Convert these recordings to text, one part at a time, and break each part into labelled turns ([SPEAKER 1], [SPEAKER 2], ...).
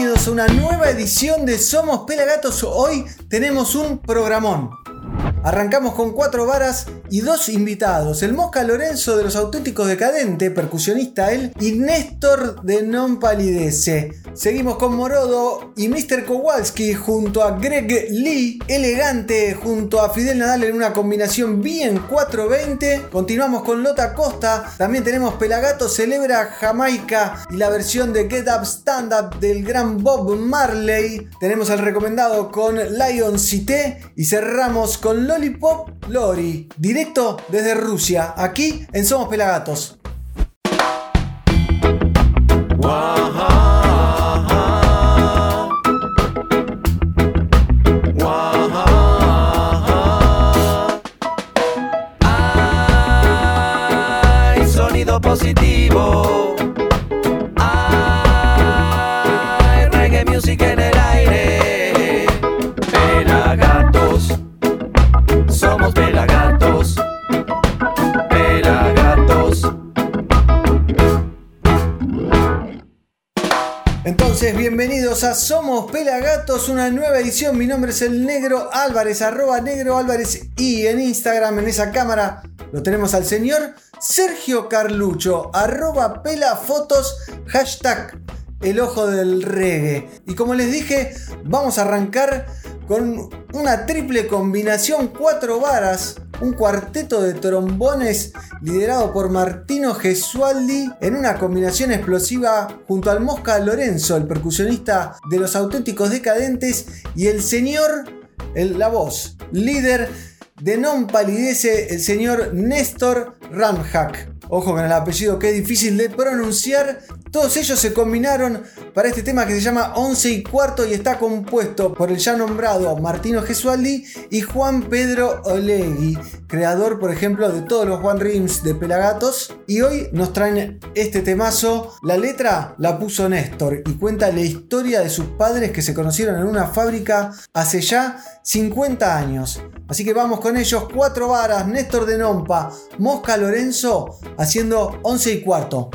[SPEAKER 1] bienvenidos a una nueva edición de Somos Pelagatos. Hoy tenemos un programón. Arrancamos con cuatro varas y dos invitados. El Mosca Lorenzo de los Auténticos Decadentes, percusionista él, y Néstor de Non Palidece. Seguimos con Morodo y Mr. Kowalski junto a Greg Lee, elegante junto a Fidel Nadal en una combinación bien 420. Continuamos con Lota Costa. También tenemos Pelagato celebra Jamaica y la versión de Get Up Stand Up del gran Bob Marley. Tenemos el recomendado con Lion Cité y cerramos con Lollipop Lori, desde Rusia, aquí en Somos Pelagatos.
[SPEAKER 2] Somos Pelagatos,
[SPEAKER 1] una nueva edición. Mi nombre es el Negro Álvarez, arroba Negro Álvarez y en Instagram, en esa cámara, lo tenemos al señor Sergio Carlucho, arroba pelafotos, hashtag el ojo del reggae. Y como les dije, vamos a arrancar con una triple combinación, cuatro varas, un cuarteto de trombones liderado por Martino Gesualdi en una combinación explosiva junto al Mosca Lorenzo, el percusionista de los auténticos decadentes, y el señor, la voz, líder de Non Palidece, el señor Néstor Ramhack. Ojo con el apellido que es difícil de pronunciar. Todos ellos se combinaron para este tema que se llama 11 y cuarto y está compuesto por el ya nombrado Martino Gesualdi y Juan Pedro Olegui, creador, por ejemplo, de todos los One Rims de Pelagatos. Y hoy nos traen este temazo. La letra la puso Néstor y cuenta la historia de sus padres que se conocieron en una fábrica hace ya 50 años. Así que vamos con ellos, cuatro varas, Néstor de Nompa, Mosca Lorenzo, haciendo 11 y cuarto.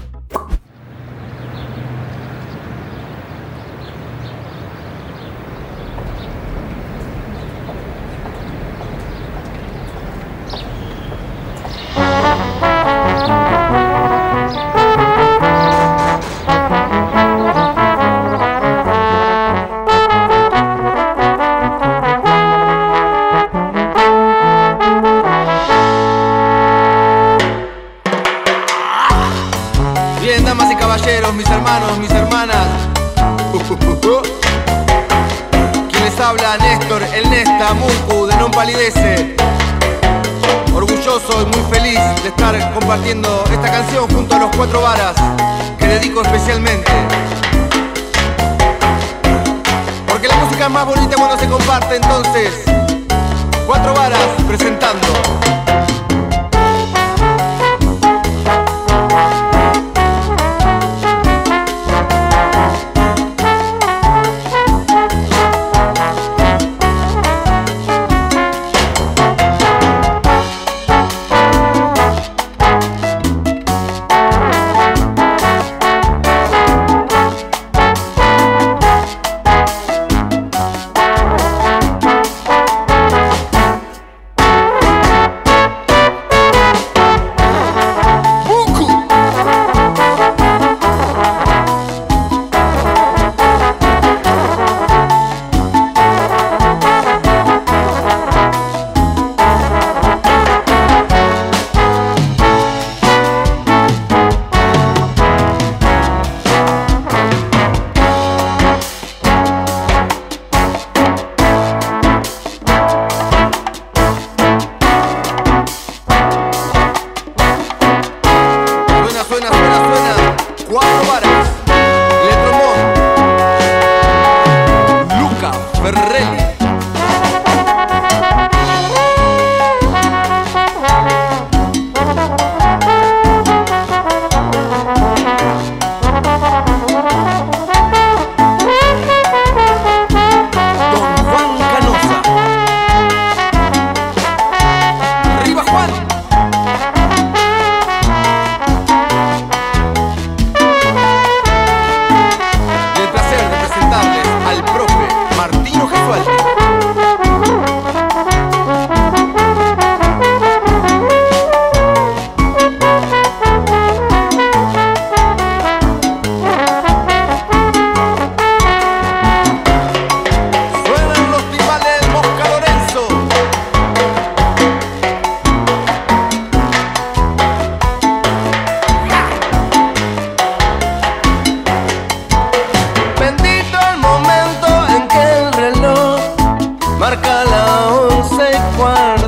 [SPEAKER 3] marca la once y cuarto.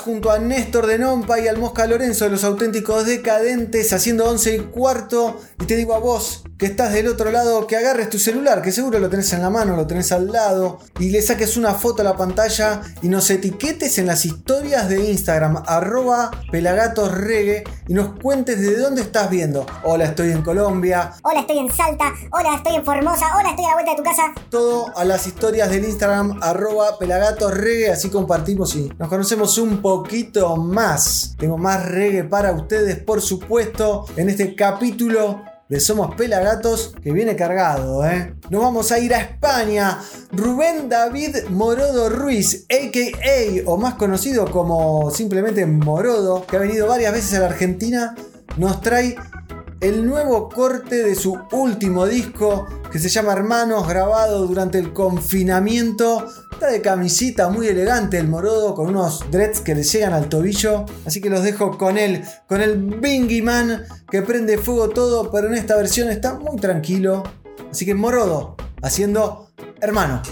[SPEAKER 1] Junto a Néstor de Nompa y al Mosca Lorenzo los auténticos decadentes haciendo 11 y cuarto. Y te digo a vos que estás del otro lado que agarres tu celular, que seguro lo tenés en la mano, lo tenés al lado, y le saques una foto a la pantalla y nos etiquetes en las historias de Instagram, arroba pelagatosregue, y nos cuentes de dónde estás viendo. Hola, estoy en Colombia.
[SPEAKER 4] Hola, estoy en Salta. Hola, estoy en Formosa. Hola, estoy a la vuelta de tu casa.
[SPEAKER 1] Todo a las historias del Instagram, arroba pelagatosregue, así compartimos y nos conocemos un poquito más. Tengo más reggae para ustedes, por supuesto, en este capítulo Somos Pelagatos que viene cargado, ¿eh? Nos vamos a ir a España. Rubén David Morodo Ruiz, a.k.a. o más conocido como simplemente Morodo, que ha venido varias veces a la Argentina, nos trae el nuevo corte de su último disco que se llama Hermanos, grabado durante el confinamiento. Está de camisita muy elegante el morodo, con unos dreads que le llegan al tobillo. Así que los dejo con él, con el Bingy Man que prende fuego todo, pero en esta versión está muy tranquilo. Así que morodo, haciendo hermano.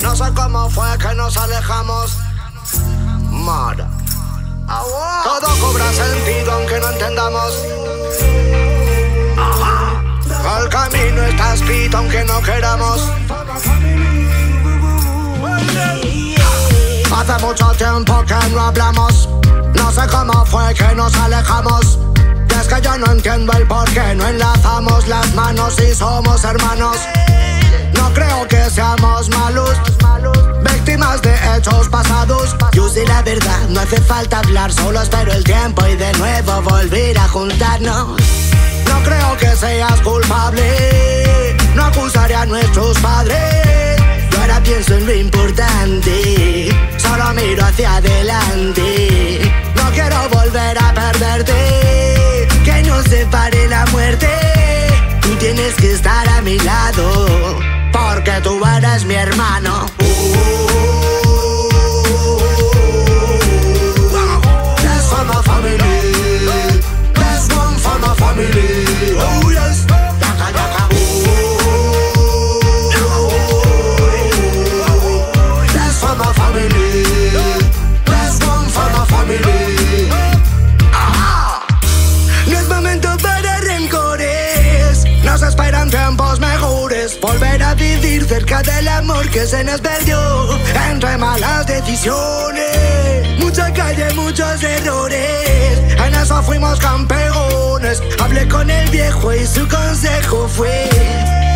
[SPEAKER 5] No sé cómo fue que nos alejamos. Todo cobra sentido aunque no entendamos. El camino está escrito aunque no queramos. Hace mucho tiempo que no hablamos. No sé cómo fue que nos alejamos. Y es que yo no entiendo el por qué no enlazamos las manos y somos hermanos. No creo que seamos malos, víctimas de hechos pasados. Yo sé la verdad, no hace falta hablar, solo espero el tiempo y de nuevo volver a juntarnos. No creo que seas culpable, no acusaré a nuestros padres. Yo ahora pienso en lo importante, solo miro hacia adelante. No quiero volver a perderte, separe la muerte. Tú tienes que estar a mi lado, porque tú eres mi hermano. For my family. One for family. Cerca del amor que se nos perdió. Entre malas decisiones. Mucha calle, muchos errores. En eso fuimos campeones. Hablé con el viejo y su consejo fue.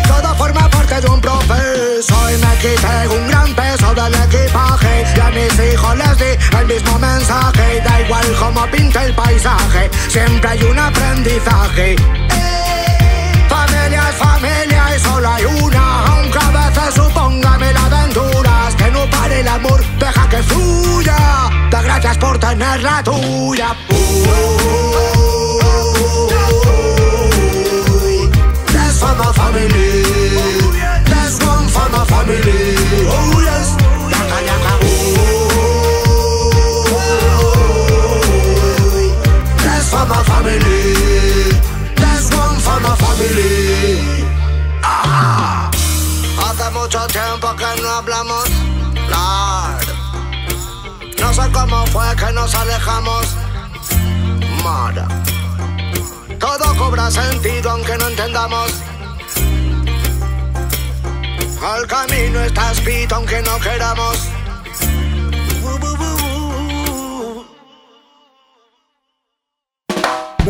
[SPEAKER 5] Todo forma parte de un proceso y me quité un gran peso del equipaje Y a mis hijos les di el mismo mensaje Da igual cómo pinte el paisaje Siempre hay un aprendizaje familia es familia y solo hay una. Aunque a veces suponga mil aventuras Que no pare el amor, deja que fluya. Da gracias por tener la tuya. That's for my family. That's one for my family. Oh yes yaka, yaka,
[SPEAKER 6] That's for my family. Nos alejamos. Mara. Todo cobra sentido aunque no entendamos. El camino está escrito aunque no queramos.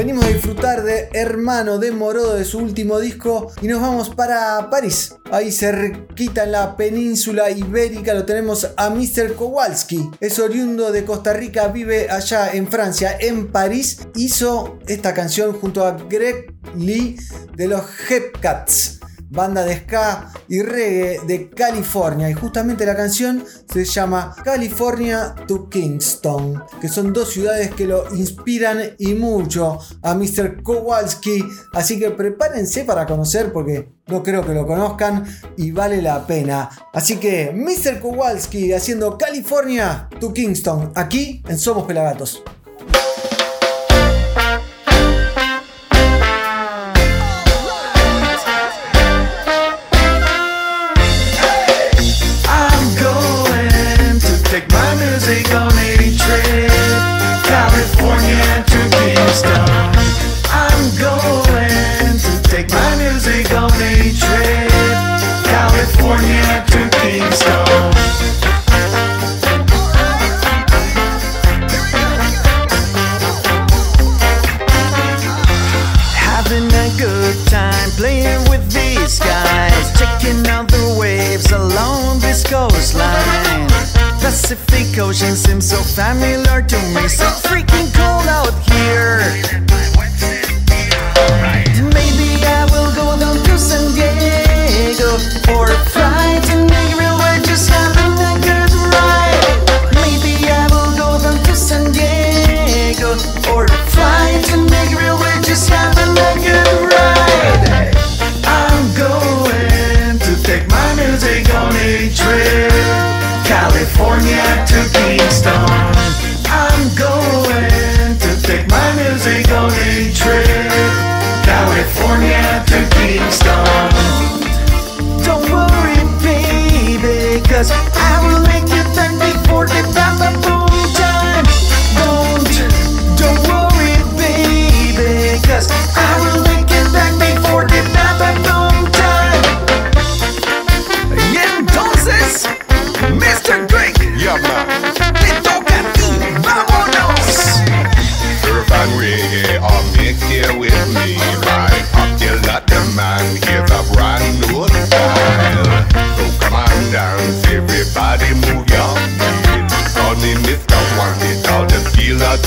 [SPEAKER 1] Venimos a disfrutar de Hermano de Morodo de su último disco y nos vamos para París. Ahí cerquita en la península ibérica lo tenemos a Mr. Kowalski. Es oriundo de Costa Rica, vive allá en Francia, en París. Hizo esta canción junto a Greg Lee de los Hepcats banda de ska y reggae de California. Y justamente la canción se llama California to Kingston, que son dos ciudades que lo inspiran y mucho a Mr. Kowalski. Así que prepárense para conocer porque no creo que lo conozcan y vale la pena. Así que Mr. Kowalski haciendo California to Kingston aquí en Somos Pelagatos.
[SPEAKER 7] Coastline. Pacific Ocean seems so familiar to me, so freaking cold out here. Maybe I will go down to San Diego or California to Kingston. I'm going to take my music on a trip, California to Kingston.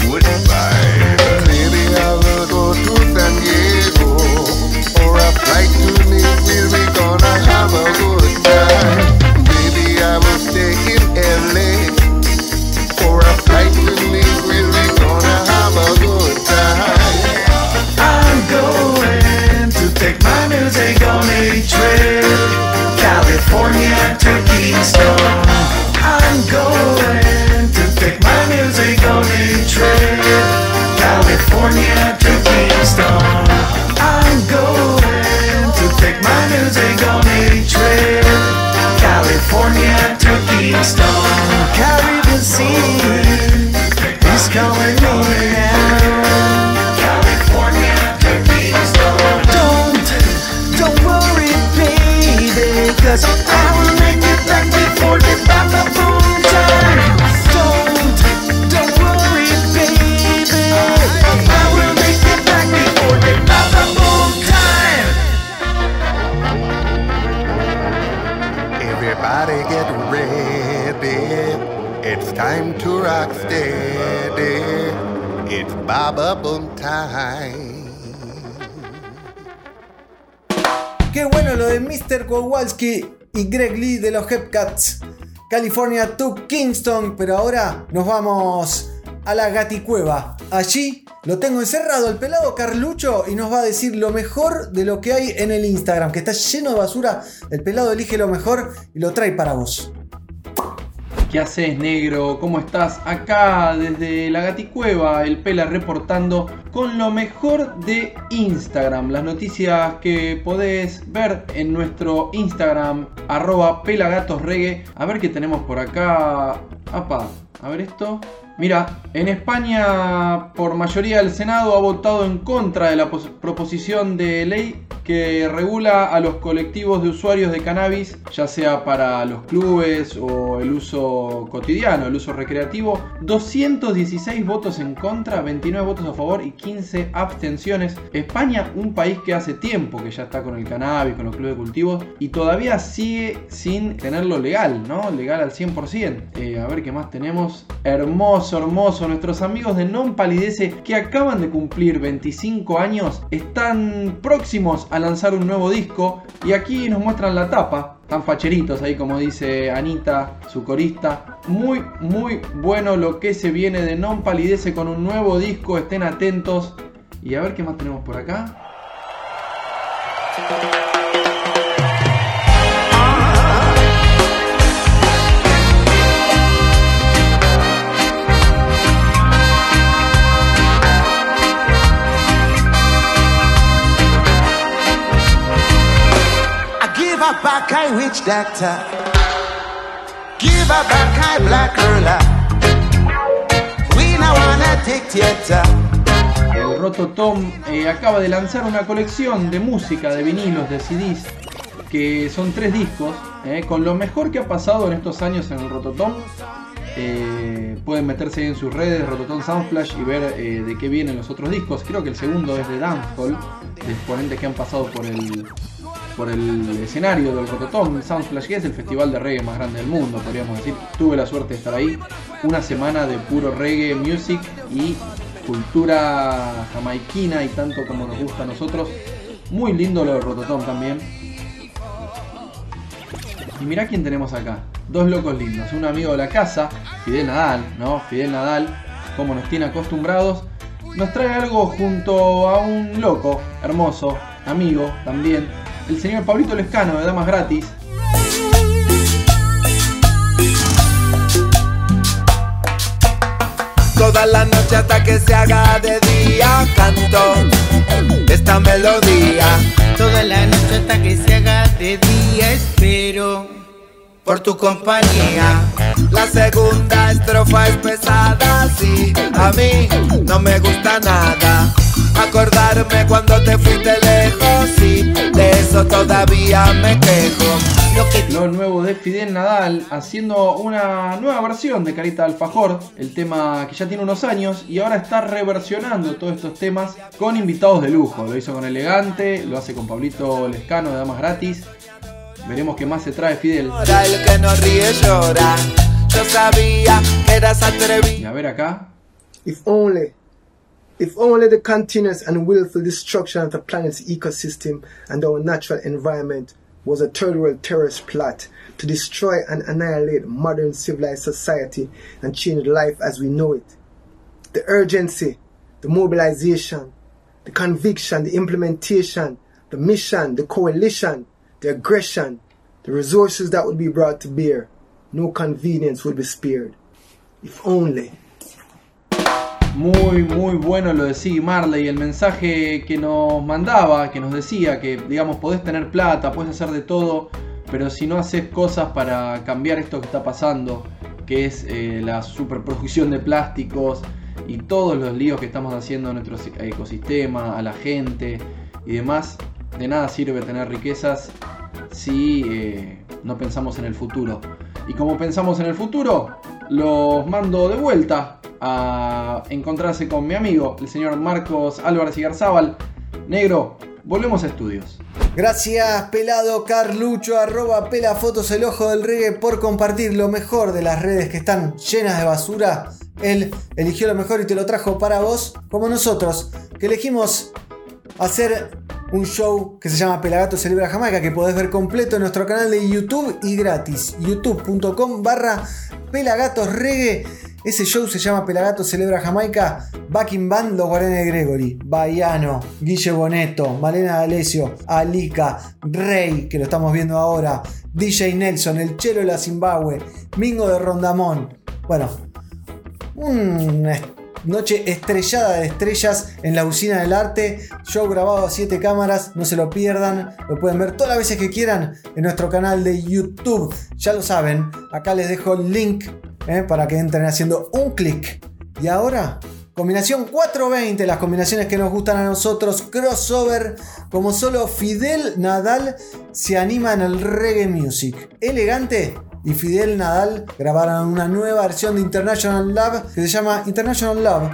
[SPEAKER 7] would Mr.
[SPEAKER 1] Kowalski y Greg Lee de los Hepcats. California to Kingston, pero ahora nos vamos a la gaticueva. Allí lo tengo encerrado el pelado Carlucho y nos va a decir lo mejor de lo que hay en el Instagram, que está lleno de basura. El pelado elige lo mejor y lo trae para vos.
[SPEAKER 8] ¿Qué haces, negro? ¿Cómo estás? Acá desde la Gaticueva, el Pela reportando con lo mejor de Instagram. Las noticias que podés ver en nuestro Instagram, arroba pelagatosregue. A ver qué tenemos por acá. Apa, a ver esto. Mira, en España por mayoría el Senado ha votado en contra de la pos- proposición de ley que regula a los colectivos de usuarios de cannabis, ya sea para los clubes o el uso cotidiano, el uso recreativo. 216 votos en contra, 29 votos a favor y 15 abstenciones. España, un país que hace tiempo que ya está con el cannabis, con los clubes de cultivos y todavía sigue sin tenerlo legal, ¿no? Legal al 100%. Eh, a ver qué más tenemos. Hermoso, hermoso. Nuestros amigos de Non Palidece que acaban de cumplir 25 años están próximos a lanzar un nuevo disco y aquí nos muestran la tapa. Están facheritos ahí como dice Anita, su corista. Muy, muy bueno lo que se viene de Non Palidece con un nuevo disco. Estén atentos. Y a ver qué más tenemos por acá. El Rototom eh, acaba de lanzar una colección de música, de vinilos, de CDs, que son tres discos, eh, con lo mejor que ha pasado en estos años en el Rototom. Eh, pueden meterse en sus redes, Rototom Soundflash, y ver eh, de qué vienen los otros discos. Creo que el segundo es de Dancehall, de exponentes que han pasado por el, por el escenario del Rototom Soundflash, que es el festival de reggae más grande del mundo, podríamos decir. Tuve la suerte de estar ahí. Una semana de puro reggae music y cultura jamaiquina y tanto como nos gusta a nosotros. Muy lindo lo del Rototom también. Y mirá quién tenemos acá. Dos locos lindos. Un amigo de la casa, Fidel Nadal, ¿no? Fidel Nadal, como nos tiene acostumbrados, nos trae algo junto a un loco, hermoso, amigo también, el señor Pablito Lescano de Damas Gratis.
[SPEAKER 2] Toda la noche hasta que se haga de día canto esta melodía
[SPEAKER 9] Toda la noche hasta que se haga de día espero
[SPEAKER 2] por tu compañía. La segunda estrofa es pesada, sí, a mí no me gusta nada. Acordarme cuando te fuiste lejos, sí, de eso todavía me quejo.
[SPEAKER 9] Lo que
[SPEAKER 8] Lo nuevo de Fidel Nadal haciendo una nueva versión de Carita de Alfajor, el tema que ya tiene unos años y ahora está reversionando todos estos temas con invitados de lujo. Lo hizo con Elegante, lo hace con Pablito Lescano de Damas Gratis. Veremos qué más se trae Fidel.
[SPEAKER 2] Ahora el que no ríe llora. Yo sabía que eras atrevido.
[SPEAKER 8] a ver acá.
[SPEAKER 10] If only, if only the continuous and willful destruction of the planet's ecosystem and our natural environment was a third world terrorist plot to destroy and annihilate modern civilized society and change life as we know it. The urgency, the mobilization, the conviction, the implementation, the mission, the coalition, the aggression, the resources that would be brought to bear, no convenience would be spared. If only.
[SPEAKER 8] Muy, muy bueno lo de Siggy Marley, el mensaje que nos mandaba, que nos decía que, digamos, podés tener plata, podés hacer de todo, pero si no haces cosas para cambiar esto que está pasando, que es eh, la superproducción de plásticos y todos los líos que estamos haciendo a nuestro ecosistema, a la gente y demás, de nada sirve tener riquezas si eh, no pensamos en el futuro. Y como pensamos en el futuro, los mando de vuelta a encontrarse con mi amigo, el señor Marcos Álvarez Igarzábal. Negro, volvemos a estudios.
[SPEAKER 1] Gracias, pelado Carlucho, arroba pelafotos el ojo del reggae por compartir lo mejor de las redes que están llenas de basura. Él eligió lo mejor y te lo trajo para vos, como nosotros, que elegimos hacer un show que se llama Pelagato Celebra Jamaica, que podés ver completo en nuestro canal de YouTube y gratis, youtube.com barra Pelagatos. Ese show se llama Pelagato Celebra Jamaica, Backing Band, Los Guaranes de Gregory, Baiano, Guille Boneto, Malena D'Alessio, Alika, Rey, que lo estamos viendo ahora, DJ Nelson, El Chelo de la Zimbabue, Mingo de Rondamón. Bueno, un noche estrellada de estrellas en la usina del arte. Show grabado a 7 cámaras, no se lo pierdan. Lo pueden ver todas las veces que quieran en nuestro canal de YouTube. Ya lo saben, acá les dejo el link eh, para que entren haciendo un clic. Y ahora, combinación 420, las combinaciones que nos gustan a nosotros, crossover, como solo Fidel Nadal se anima en el reggae music. Elegante y Fidel Nadal grabaron una nueva versión de International Love que se llama International Love.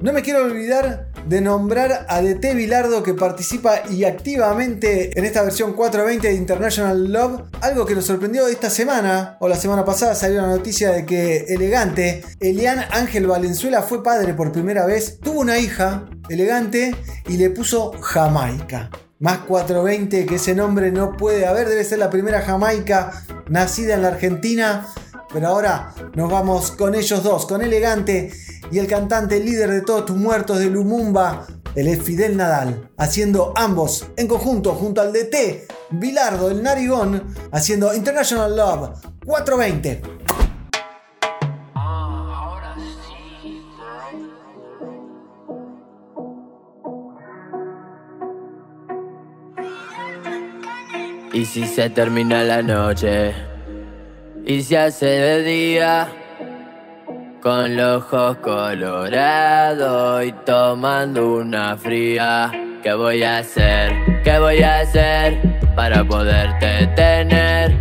[SPEAKER 1] No me quiero olvidar de nombrar a DT Bilardo que participa y activamente en esta versión 420 de International Love. Algo que nos sorprendió esta semana, o la semana pasada salió la noticia de que Elegante, Elian Ángel Valenzuela fue padre por primera vez, tuvo una hija, Elegante, y le puso Jamaica. Más 420 que ese nombre no puede haber, debe ser la primera Jamaica nacida en la Argentina. Pero ahora nos vamos con ellos dos, con Elegante y el cantante líder de todos tus muertos de Lumumba, el es Fidel Nadal, haciendo ambos en conjunto junto al DT, Bilardo, el Narigón, haciendo International Love 420.
[SPEAKER 11] Y si se termina la noche y se hace de día con los ojos colorados y tomando una fría, ¿qué voy a hacer? ¿Qué voy a hacer para poderte tener?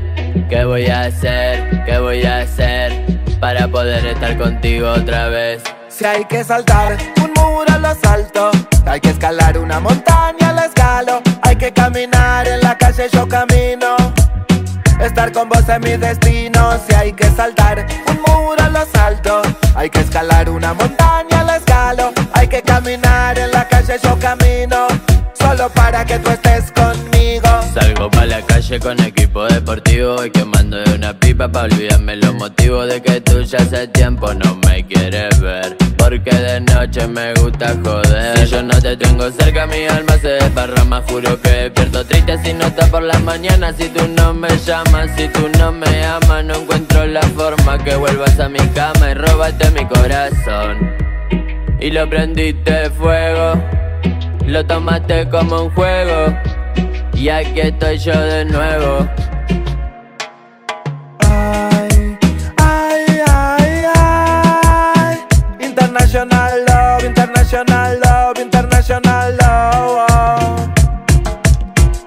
[SPEAKER 11] ¿Qué voy a hacer? ¿Qué voy a hacer para poder estar contigo otra vez?
[SPEAKER 2] Si hay que saltar un muro lo salto, hay que escalar una montaña la escalo, hay que caminar en la calle yo camino. Estar con vos es mi destino, si hay que saltar un muro lo salto, hay que escalar una montaña la escalo, hay que caminar en la calle yo camino, solo para que tú estés conmigo.
[SPEAKER 11] Salgo pa' la calle con equipo deportivo y quemando de una pipa pa' olvidarme los motivos de que tú ya hace tiempo no me quieres ver. Porque de noche me gusta joder. Si yo no te tengo cerca, mi alma se desparrama. Juro que despierto triste si no está por la mañana. Si tú no me llamas, si tú no me amas, no encuentro la forma que vuelvas a mi cama y róbate mi corazón. Y lo prendiste fuego, lo tomaste como un juego. Y aquí estoy yo de nuevo.
[SPEAKER 2] International love, international love, international love.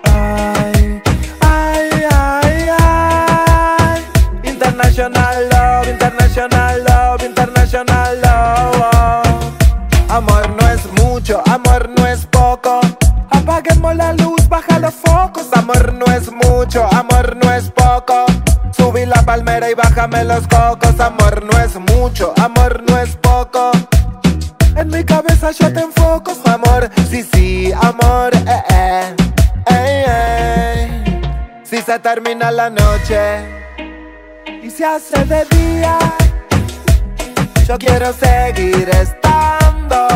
[SPEAKER 2] Ay, ay, ay, ay. International love, international love, international love. Amor no es mucho, amor no es poco. Apaguemos la luz, baja los focos. Amor no es mucho, amor no es poco. Subí la palmera y bájame los cocos. Amor no es mucho, amor no es poco. Mi cabeza yo te enfoco, amor. Sí, sí, amor, eh, eh. Ey, ey. Si se termina la noche y se hace de día, yo quiero seguir estando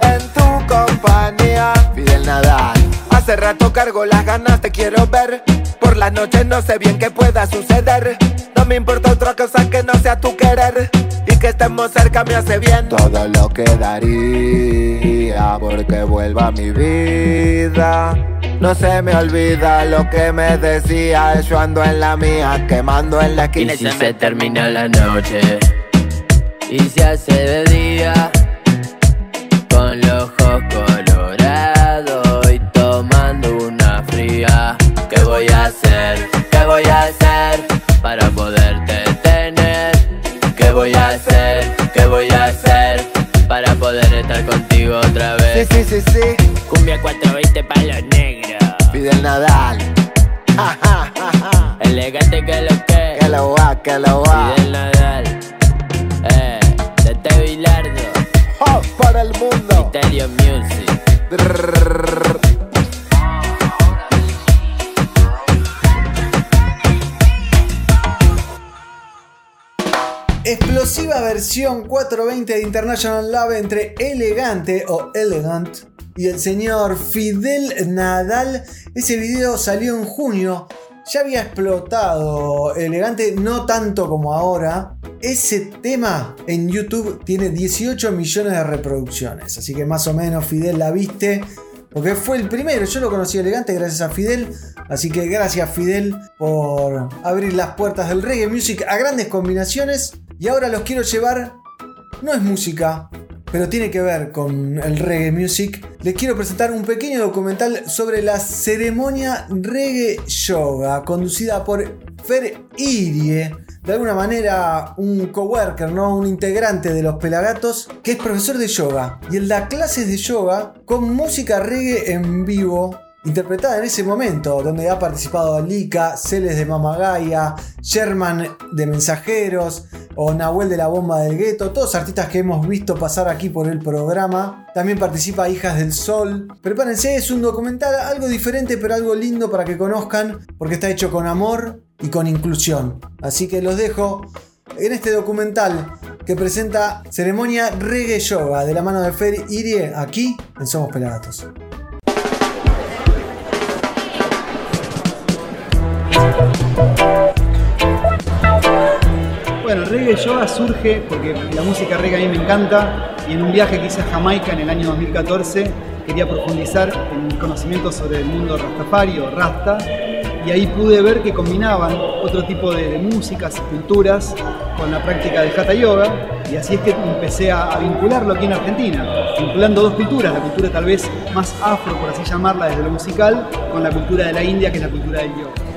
[SPEAKER 2] en tu compañía. Fidel Nadal. Hace rato cargo las ganas, te quiero ver. Por las noches no sé bien qué pueda suceder. No me importa otra cosa que no sea tu querer. Y que estemos cerca me hace bien. Todo lo que daría porque vuelva a mi vida. No se me olvida lo que me decía. Yo ando en la mía, quemando en la
[SPEAKER 11] Y
[SPEAKER 2] esquina.
[SPEAKER 11] si se termina la noche y se hace de día con los ojos otra vez?
[SPEAKER 2] Sí, sí, sí, sí.
[SPEAKER 11] Cumbia 420 para los negros.
[SPEAKER 2] Fidel Nadal. Ja, ja, ja, ja.
[SPEAKER 11] Elegante que lo que.
[SPEAKER 2] Que lo va, que lo va.
[SPEAKER 11] Fidel Nadal. Eh, Tete Bilardo.
[SPEAKER 2] Oh, para el mundo.
[SPEAKER 11] Stereo Music.
[SPEAKER 2] Drrrr.
[SPEAKER 1] Explosiva versión 420 de International Love entre Elegante o Elegant y el señor Fidel Nadal. Ese video salió en junio. Ya había explotado Elegante, no tanto como ahora. ese tema en YouTube tiene 18 millones de reproducciones. Así que más o menos Fidel la viste. Porque fue el primero, yo lo conocí elegante gracias a Fidel. Así que gracias Fidel por abrir las puertas del reggae music a grandes combinaciones. Y ahora los quiero llevar, no es música, pero tiene que ver con el reggae music. Les quiero presentar un pequeño documental sobre la ceremonia reggae yoga, conducida por Fer Irie, de alguna manera un coworker, ¿no? un integrante de los Pelagatos, que es profesor de yoga. Y él da clases de yoga con música reggae en vivo interpretada en ese momento, donde ha participado Lika, Celes de Mamagaya, Sherman de Mensajeros o Nahuel de la Bomba del Gueto, todos artistas que hemos visto pasar aquí por el programa. También participa Hijas del Sol. Prepárense, es un documental algo diferente pero algo lindo para que conozcan, porque está hecho con amor y con inclusión. Así que los dejo en este documental que presenta Ceremonia Reggae Yoga de la mano de Fer Irie aquí en Somos Pelagatos.
[SPEAKER 12] El reggae yoga surge porque la música reggae a mí me encanta y en un viaje que hice a Jamaica en el año 2014 quería profundizar en mi conocimiento sobre el mundo rastafari o rasta y ahí pude ver que combinaban otro tipo de, de músicas y culturas con la práctica del hatha yoga y así es que empecé a, a vincularlo aquí en Argentina, vinculando dos culturas, la cultura tal vez más afro, por así llamarla desde lo musical, con la cultura de la India que es la cultura del yoga.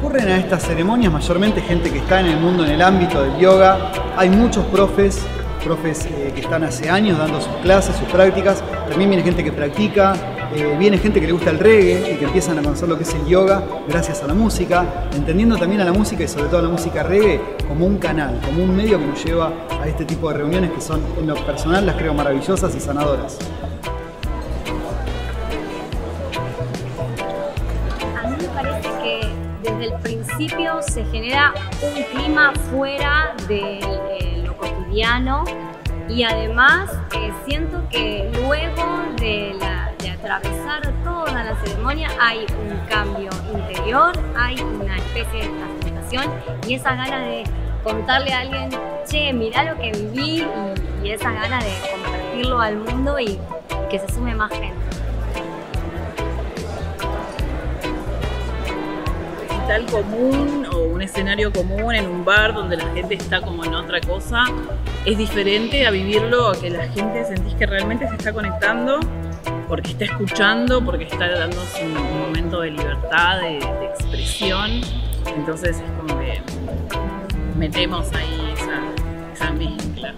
[SPEAKER 12] Concurren a estas ceremonias mayormente gente que está en el mundo, en el ámbito del yoga. Hay muchos profes, profes eh, que están hace años dando sus clases, sus prácticas. También viene gente que practica, eh, viene gente que le gusta el reggae y que empiezan a conocer lo que es el yoga gracias a la música, entendiendo también a la música y sobre todo a la música reggae como un canal, como un medio que nos lleva a este tipo de reuniones que son, en lo personal, las creo maravillosas y sanadoras.
[SPEAKER 13] Principio se genera un clima fuera de eh, lo cotidiano y además eh, siento que luego de, atravesar toda la ceremonia hay un cambio interior, hay una especie de transmutación y esa gana de contarle a alguien, che, mirá lo que viví y, y esa gana de compartirlo al mundo y que se sume más gente.
[SPEAKER 14] Común o un escenario común en un bar donde la gente está como en otra cosa, es diferente a vivirlo, a que la gente sentís que realmente se está conectando porque está escuchando, porque está dándose un, momento de libertad, de, de expresión. Entonces es como que metemos ahí esa, esa mezcla.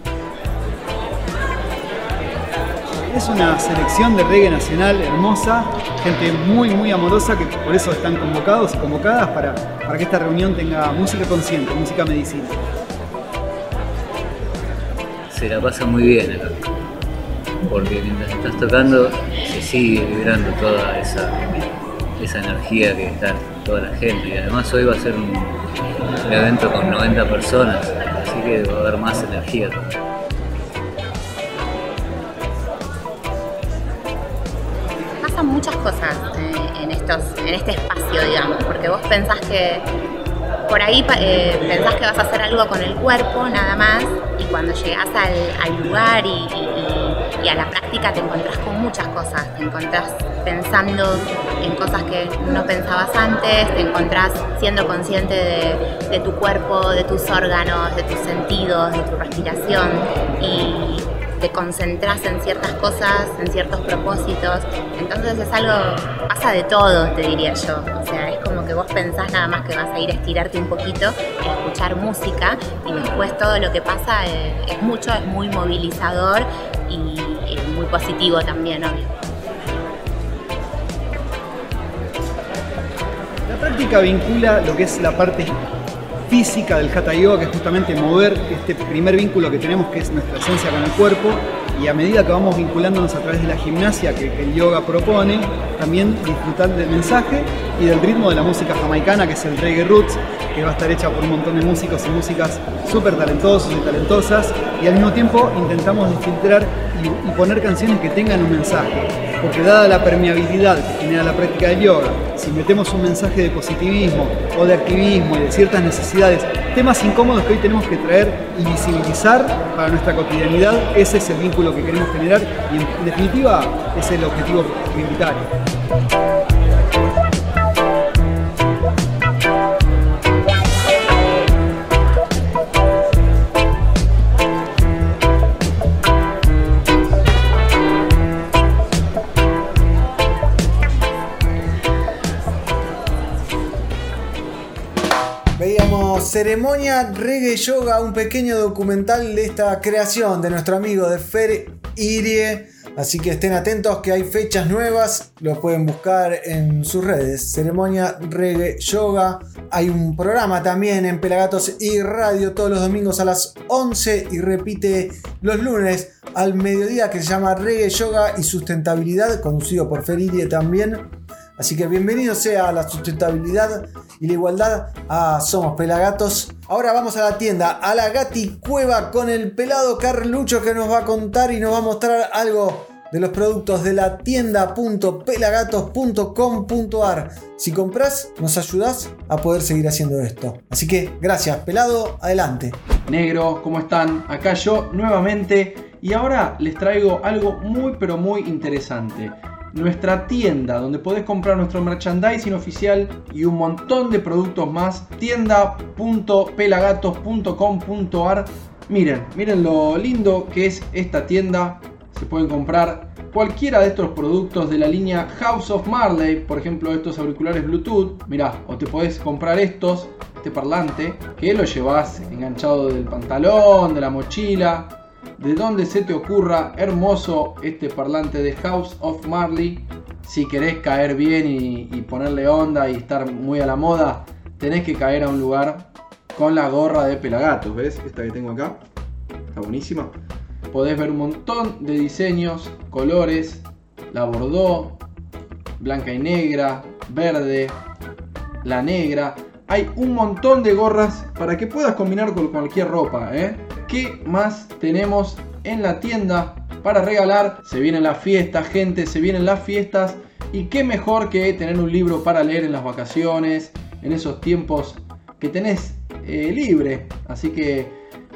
[SPEAKER 12] Es una selección de reggae nacional hermosa, gente muy muy amorosa que por eso están convocados y convocadas para, para que esta reunión tenga música consciente, música medicina.
[SPEAKER 15] se la pasa muy bien acá. Porque mientras estás tocando se sigue vibrando toda esa, esa energía que está toda la gente. Y además hoy va a ser un, un evento con 90 personas, así que va a haber más energía todavía.
[SPEAKER 16] Muchas cosas eh, en, estos, en este espacio, digamos, porque vos pensás que por ahí eh, pensás que vas a hacer algo con el cuerpo nada más y cuando llegás al, lugar y, a la práctica te encontrás con muchas cosas, te encontrás pensando en cosas que no pensabas antes, te encontrás siendo consciente de, tu cuerpo, de tus órganos, de tus sentidos, de tu respiración te concentras en ciertas cosas, en ciertos propósitos. Entonces es algo, pasa de todo, te diría yo. O sea, es como que vos pensás nada más que vas a ir a estirarte un poquito, a escuchar música y después todo lo que pasa eh, es, mucho, es muy movilizador y, y muy positivo también, obvio.
[SPEAKER 12] La práctica vincula lo que es la parte física del Hatha Yoga, que es justamente mover este primer vínculo que tenemos, que es nuestra esencia con el cuerpo, y a medida que vamos vinculándonos a través de la gimnasia que, que el yoga propone, también disfrutar del mensaje y del ritmo de la música jamaicana, que es el reggae roots, que va a estar hecha por un montón de músicos y músicas súper talentosos y talentosas, y al mismo tiempo intentamos filtrar y, y poner canciones que tengan un mensaje, porque dada la permeabilidad que genera la práctica del yoga, si metemos un mensaje de positivismo o de activismo y de ciertas necesidades, temas incómodos que hoy tenemos que traer y visibilizar para nuestra cotidianidad, ese es el vínculo que queremos generar y en definitiva es el objetivo prioritario.
[SPEAKER 1] Ceremonia Reggae Yoga, un pequeño documental de esta creación de nuestro amigo de Fer Irie. Así que estén atentos que hay fechas nuevas, lo pueden buscar en sus redes. Ceremonia Reggae Yoga. Hay un programa también en Pelagatos y Radio todos los domingos a las 11 y repite los lunes al mediodía que se llama Reggae Yoga y Sustentabilidad, conducido por Fer Irie también. Así que bienvenido sea a la sustentabilidad y la igualdad a Somos Pelagatos. Ahora vamos a la tienda, a la Gati Cueva con el pelado Carlucho que nos va a contar y nos va a mostrar algo de los productos de la tienda.pelagatos.com.ar. Si compras, nos ayudas a poder seguir haciendo esto. Así que gracias, pelado, adelante.
[SPEAKER 8] Negro, ¿cómo están? Acá yo nuevamente y ahora les traigo algo muy pero muy interesante. Nuestra tienda donde podés comprar nuestro merchandising oficial y un montón de productos más. Tienda.pelagatos.com.ar Miren, miren lo lindo que es esta tienda. Se pueden comprar cualquiera de estos productos de la línea House of Marley, por ejemplo estos auriculares Bluetooth, mirá, o te podés comprar estos, este parlante, que lo llevas enganchado del pantalón, de la mochila, de donde se te ocurra, hermoso este parlante de House of Marley. Si querés caer bien y, ponerle onda y estar muy a la moda, tenés que caer a un lugar con la gorra de pelagatos, ¿ves? Esta que tengo acá, está buenísima podés ver un montón de diseños, colores, la bordó, blanca y negra, verde, la negra. Hay un montón de gorras para que puedas combinar con cualquier ropa. ¿eh? ¿Qué más tenemos en la tienda para regalar? Se vienen las fiestas, gente, se vienen las fiestas. Y qué mejor que tener un libro para leer en las vacaciones, en esos tiempos que tenés eh, libre. Así que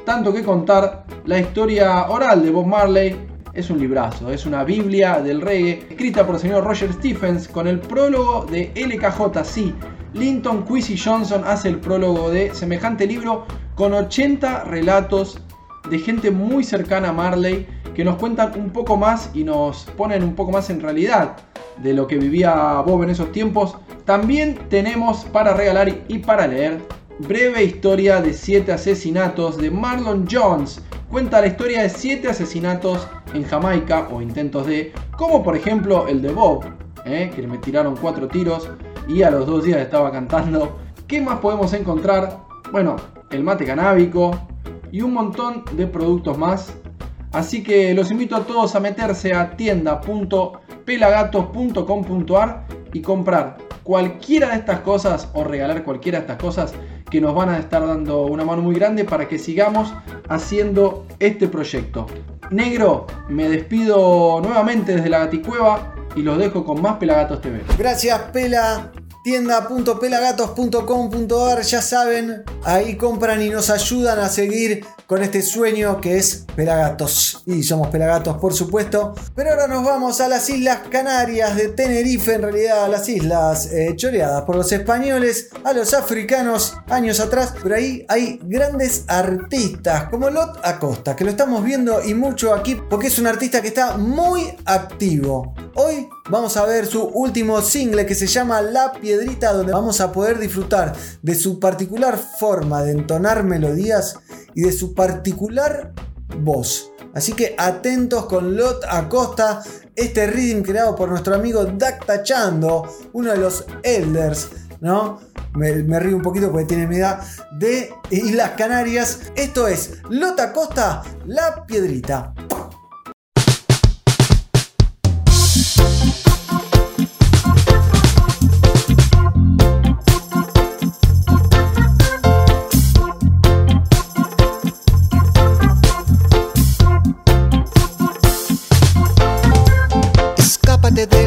[SPEAKER 8] tanto que contar, la historia oral de Bob Marley es un librazo, es una Biblia del reggae, escrita por el señor Roger Stephens con el prólogo de LKJ. Sí, Linton Quincy Johnson hace el prólogo de semejante libro con 80 relatos de gente muy cercana a Marley que nos cuentan un poco más y nos ponen un poco más en realidad de lo que vivía Bob en esos tiempos. También tenemos para regalar y para leer Breve historia de 7 asesinatos de Marlon Jones. Cuenta la historia de 7 asesinatos en Jamaica o intentos de, como por ejemplo el de Bob, ¿eh? que le tiraron 4 tiros y a los 2 días estaba cantando. ¿Qué más podemos encontrar? Bueno, el mate canábico y un montón de productos más. Así que los invito a todos a meterse a tienda.pelagatos.com.ar y comprar cualquiera de estas cosas o regalar cualquiera de estas cosas que nos van a estar dando una mano muy grande para que sigamos haciendo este proyecto. Negro, me despido nuevamente desde la Gaticueva y los dejo con más Pelagatos TV.
[SPEAKER 1] Gracias, Pela. Tienda.pelagatos.com.ar, ya saben, ahí compran y nos ayudan a seguir con este sueño que es Pelagatos. Y somos Pelagatos, por supuesto. Pero ahora nos vamos a las Islas Canarias de Tenerife, en realidad a las islas eh, choreadas por los españoles, a los africanos años atrás. Pero ahí hay grandes artistas como Lot Acosta, que lo estamos viendo y mucho aquí porque es un artista que está muy activo. Vamos a ver su último single que se llama La Piedrita, donde vamos a poder disfrutar de su particular forma de entonar melodías y de su particular voz. Así que atentos con Lot Acosta, este rhythm creado por nuestro amigo Dak Tachando, uno de los elders, ¿no? Me, me, río un poquito porque tiene mi edad, de Islas Canarias. Esto es Lot Acosta, La Piedrita.
[SPEAKER 6] Parte de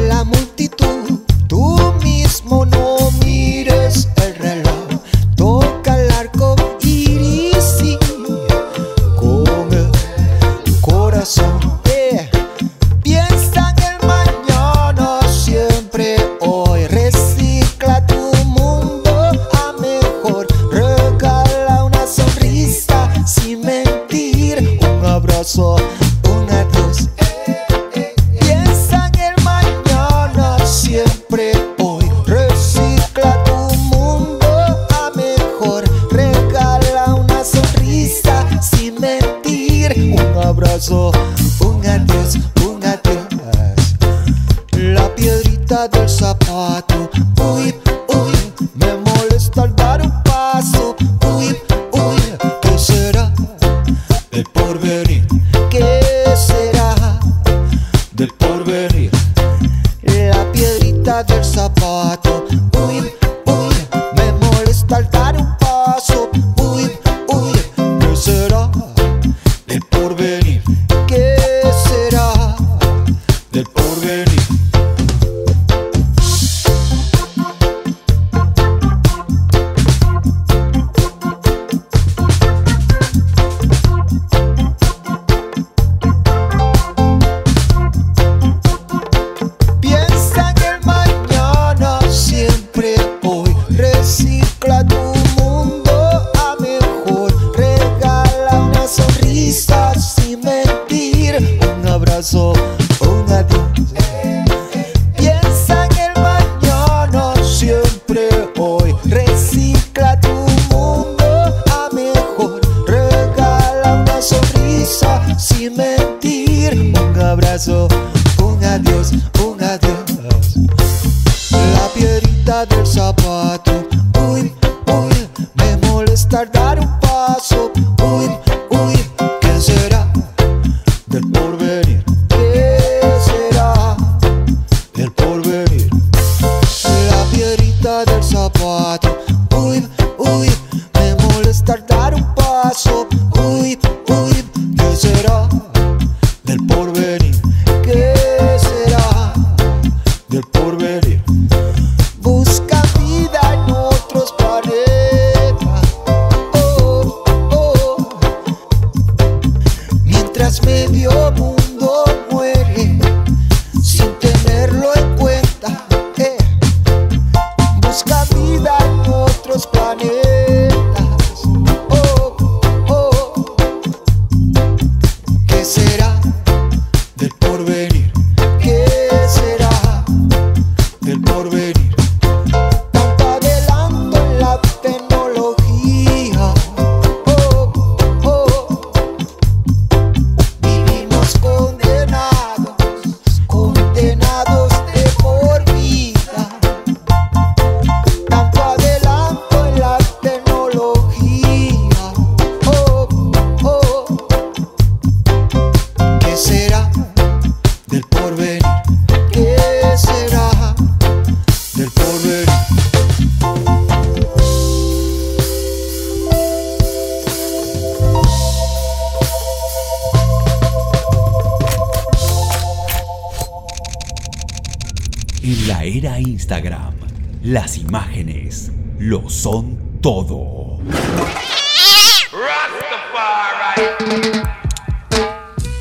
[SPEAKER 17] todo.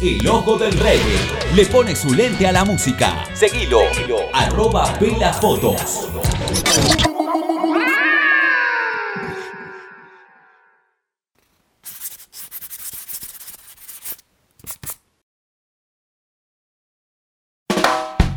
[SPEAKER 17] El ojo del reggae le pone su lente a la música. Seguilo, arroba pelafotos.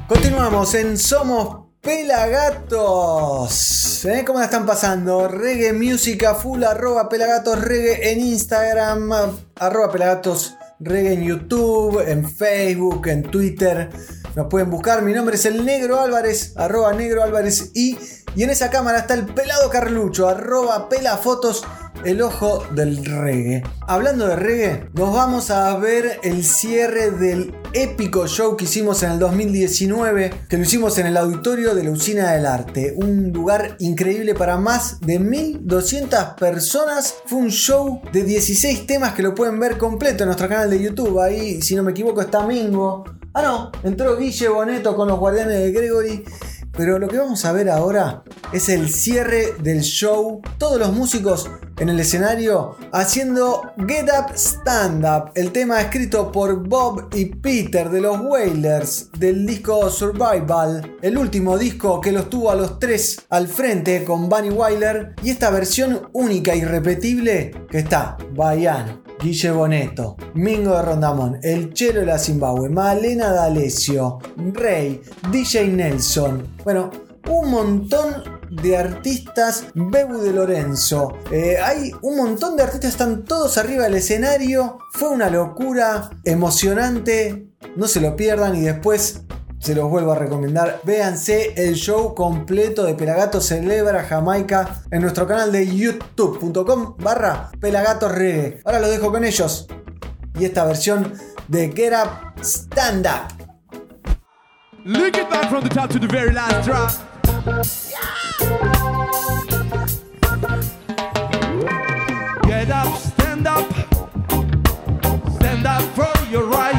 [SPEAKER 1] Continuamos en Somos Pelagatos. ¿Eh? ¿Cómo la están pasando? Reggae Música Full, arroba Pelagatos Reggae en Instagram, arroba Pelagatos Reggae en YouTube, en Facebook, en Twitter. Nos pueden buscar. Mi nombre es el Negro Álvarez, arroba Negro Álvarez y, y en esa cámara está el pelado Carlucho, arroba Pelafotos, el ojo del reggae. Hablando de reggae, nos vamos a ver el cierre del épico show que hicimos en el 2019, que lo hicimos en el auditorio de la Usina del Arte, un lugar increíble para más de 1200 personas. Fue un show de 16 temas que lo pueden ver completo en nuestro canal de YouTube. Ahí, si no me equivoco, está Mingo. Ah, no, entró Guille Boneto con los Guardianes de Gregory. Pero lo que vamos a ver ahora es el cierre del show. Todos los músicos en el escenario haciendo Get Up Stand Up, el tema escrito por Bob y Peter de los Wailers del disco Survival, el último disco que los tuvo a los tres al frente con Bunny Wyler y esta versión única y repetible que está Baiano. Guille Boneto, Mingo de Rondamón, El Chelo de la Zimbabue, Malena D'Alessio, Rey, DJ Nelson. Bueno, un montón de artistas, Bebu de Lorenzo. Eh, hay un montón de artistas, están todos arriba del escenario. Fue una locura, emocionante. No se lo pierdan y después se los vuelvo a recomendar. Véanse el show completo de Pelagato Celebra Jamaica en nuestro canal de youtube.com barra Pelagato. Ahora los dejo con ellos. Y esta versión de Get Up Stand Up.
[SPEAKER 18] Look it back from the top to the very last drop. Get up, stand up, stand up for your rights.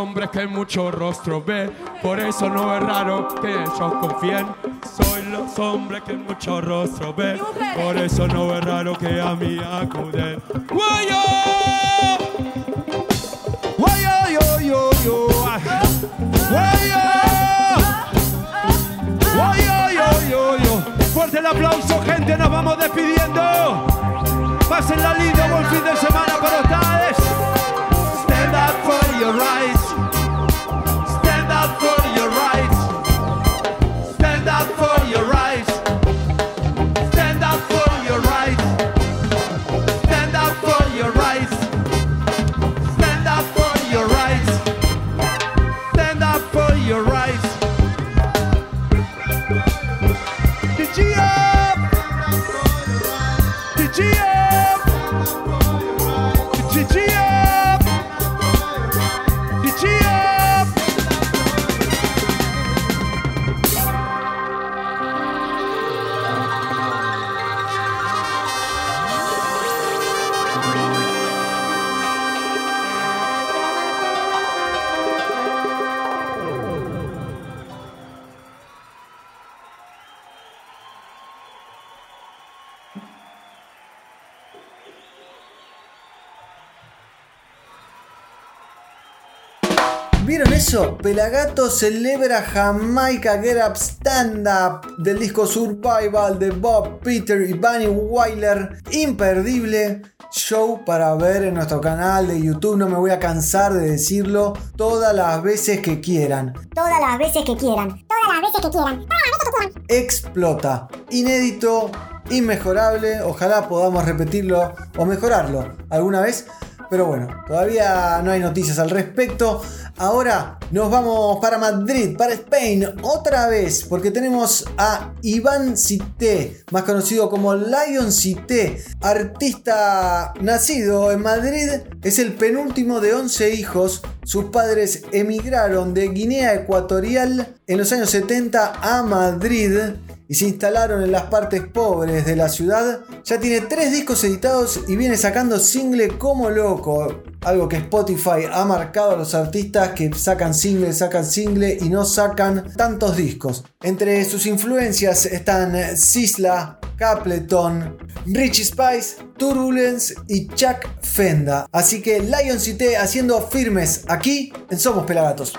[SPEAKER 18] Hombres que muchos rostros ven. Por eso no es raro que ellos confíen. Soy los hombres que muchos rostros ven. Por eso no es raro que a mí acuden. ¡Guayo! ¡Guayo, yo, yo, yo! ¡Guayo! ¡Guayo, yo, yo, yo! Fuerte el aplauso, gente, nos vamos despidiendo. Pasen la linda, buen fin de semana para ustedes. Stand up for your rights. Stand up for
[SPEAKER 19] Pelagato celebra Jamaica Get Up Stand Up del disco Survival de Bob Peter y Bunny Wyler. Imperdible show para ver en nuestro canal de YouTube. No me voy a cansar de decirlo todas las veces que quieran.
[SPEAKER 4] Todas las veces que quieran. Todas las veces que quieran. Todas las veces que quieran.
[SPEAKER 19] Explota. Inédito, inmejorable. Ojalá podamos repetirlo o mejorarlo alguna vez. Pero bueno, todavía no hay noticias al respecto. Ahora nos vamos para Madrid, para Spain, otra vez, porque tenemos a Iván Cité, más conocido como Lion Cité, artista nacido en Madrid, es el penúltimo de 11 hijos. Sus padres emigraron de Guinea Ecuatorial en los años 70 a Madrid y se instalaron en las partes pobres de la ciudad. Ya tiene tres discos editados y viene sacando single como loco. Algo que Spotify ha marcado a los artistas que sacan single, sacan single y no sacan tantos discos. Entre sus influencias están Sisla, Capleton, Richie Spice, Turbulence y Chuck Fenda. Así que Lion Cité haciendo firmes aquí en Somos Pelagatos.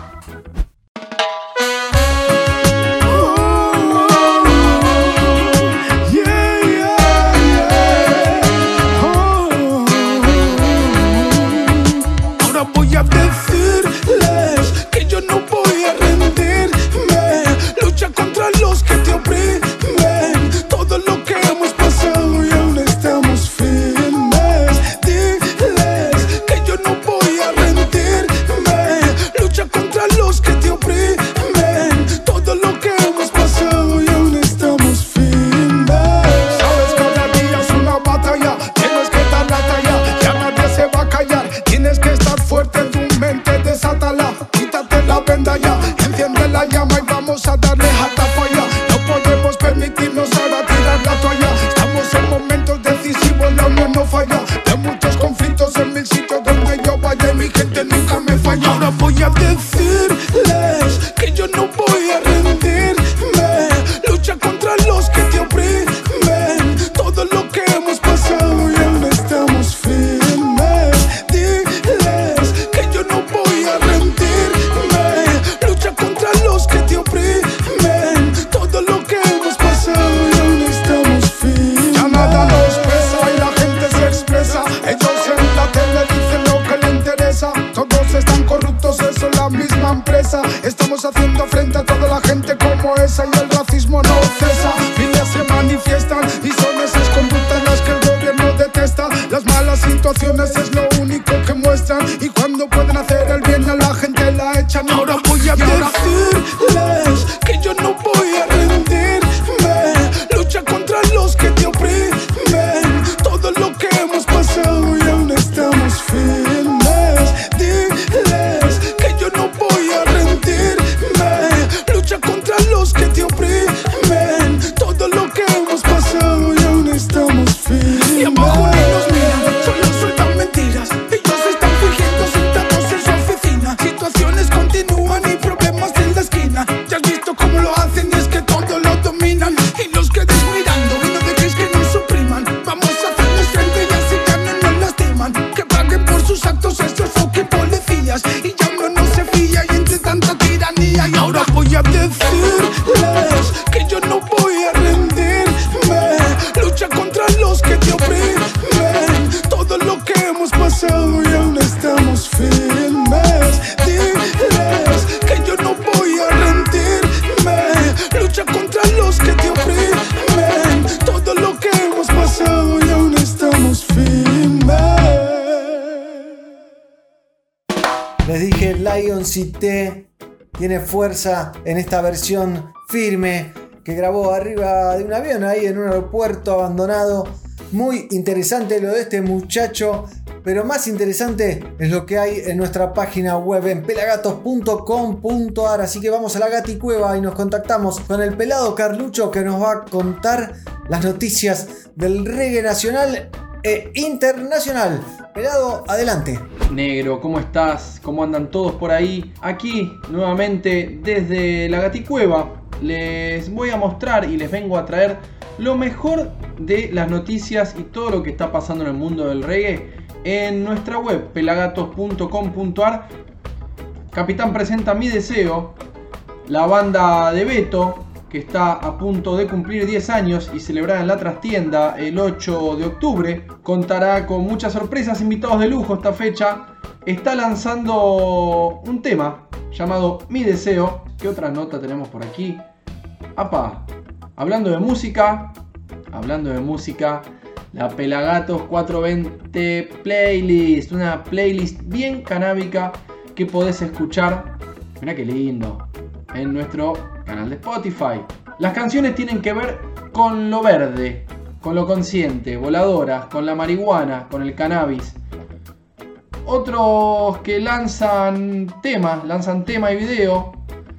[SPEAKER 20] voy a decirles que yo no voy a rendirme. Lucha contra los que te oprimen. Todo lo que hemos pasado y aún estamos firmes. Diles que yo no voy a rendirme. Lucha contra los que te oprimen. Todo lo que hemos pasado y aún estamos firmes.
[SPEAKER 1] Les dije Lion Cité tiene fuerza en esta versión firme que grabó arriba de un avión ahí en un aeropuerto abandonado. Muy interesante lo de este muchacho, pero más interesante es lo que hay en nuestra página web en pelagatos.com.ar. Así que vamos a la gaticueva y nos contactamos con el pelado Carlucho que nos va a contar las noticias del reggae nacional e internacional. Pelado, adelante.
[SPEAKER 8] Negro, ¿cómo estás? ¿Cómo andan todos por ahí? Aquí, nuevamente, desde la Gaticueva, les voy a mostrar y les vengo a traer lo mejor de las noticias y todo lo que está pasando en el mundo del reggae en nuestra web, pelagatos.com.ar. Capitán presenta Mi Deseo, la banda de Beto, que está a punto de cumplir 10 años y celebrar en la trastienda el 8 de octubre. Contará con muchas sorpresas, invitados de lujo esta fecha. Está lanzando un tema llamado Mi Deseo. ¿Qué otra nota tenemos por aquí? Apa, hablando de música, hablando de música, la Pelagatos 420 Playlist, una playlist bien canábica que podés escuchar. Mira qué lindo. En nuestro canal de Spotify. Las canciones tienen que ver con lo verde, con lo consciente, voladoras, con la marihuana, con el cannabis. Otros que lanzan temas, lanzan tema y video,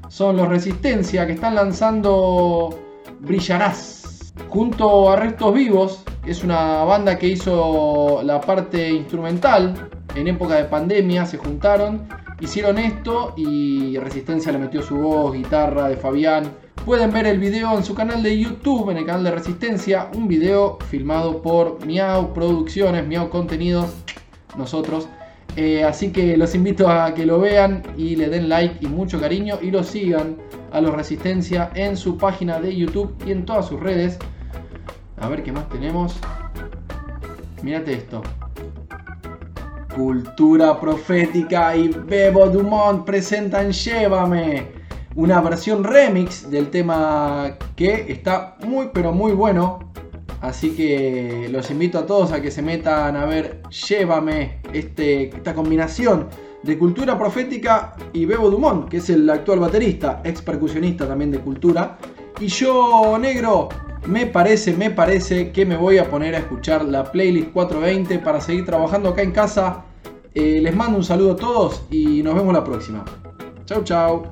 [SPEAKER 8] son los Resistencia, que están lanzando Brillarás. Junto a Restos Vivos, es una banda que hizo la parte instrumental en época de pandemia, se juntaron Hicieron esto y Resistencia le metió su voz, guitarra de Fabián. Pueden ver el video en su canal de YouTube, en el canal de Resistencia. Un video filmado por Miau Producciones, Miau Contenidos, nosotros. Eh, así que los invito a que lo vean y le den like y mucho cariño y lo sigan a los Resistencia en su página de YouTube y en todas sus redes. A ver qué más tenemos. Mírate esto. Cultura Profética y Bebo Dumont presentan Llévame, una versión remix del tema que está muy pero muy bueno. Así que los invito a todos a que se metan a ver Llévame, este, esta combinación de Cultura Profética y Bebo Dumont, que es el actual baterista, ex percusionista también de Cultura. Y yo, negro, me parece, me parece que me voy a poner a escuchar la playlist 420 para seguir trabajando acá en casa. Eh, les mando un saludo a todos y nos vemos la próxima. Chau, chau.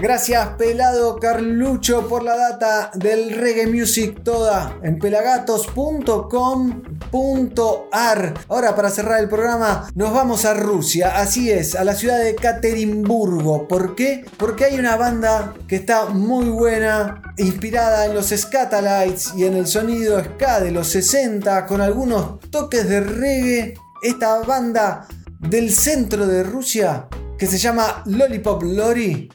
[SPEAKER 1] Gracias, pelado Carlucho, por la data del reggae music toda en pelagatos.com.ar. Ahora, para cerrar el programa, nos vamos a Rusia. Así es, a la ciudad de Caterimburgo. ¿Por qué? Porque hay una banda que está muy buena, inspirada en los Scatalites y en el sonido ska de los 60, con algunos toques de reggae. Esta banda del centro de Rusia que se llama Lollipop Lori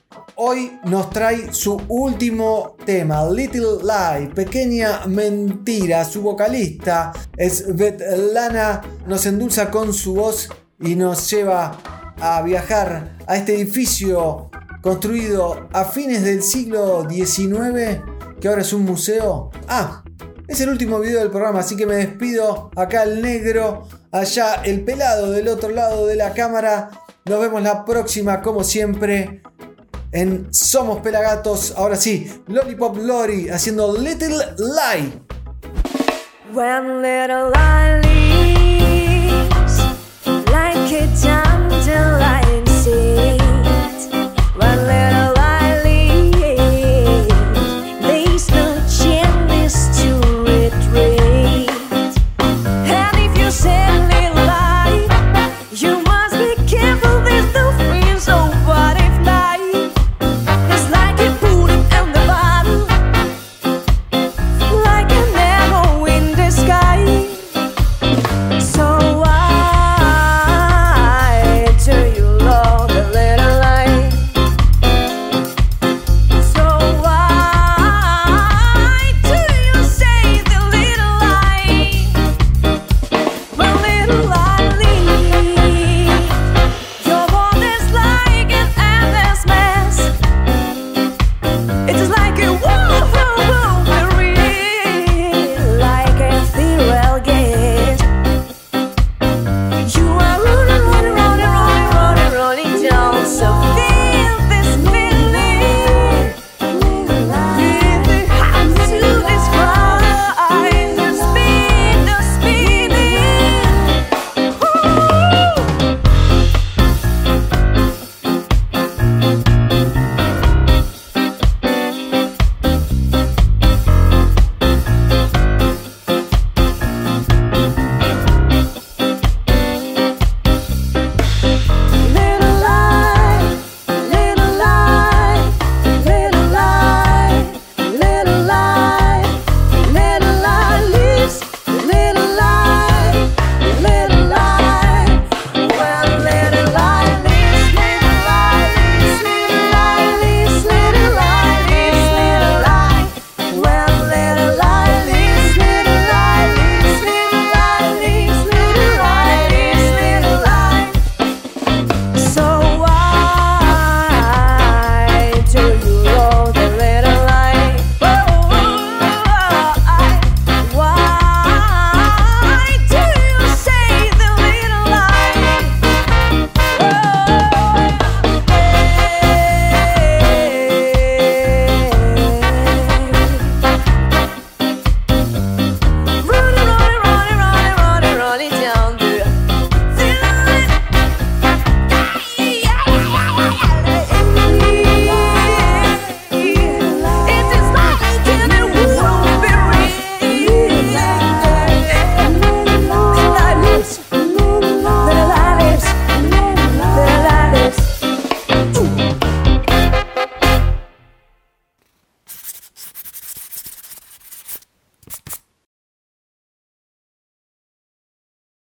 [SPEAKER 1] hoy nos trae su último tema, Little Lie, Pequeña Mentira. Su vocalista, Svetlana, nos endulza con su voz y nos lleva a viajar a este edificio construido a fines del siglo XIX, que ahora es un museo. Ah, es el último video del programa, así que me despido. Acá el negro, allá el pelado del otro lado de la cámara. Nos vemos la próxima, como siempre, en Somos Pelagatos. Ahora sí, Lollipop Lori haciendo Little Lie.
[SPEAKER 21] When little lie like a.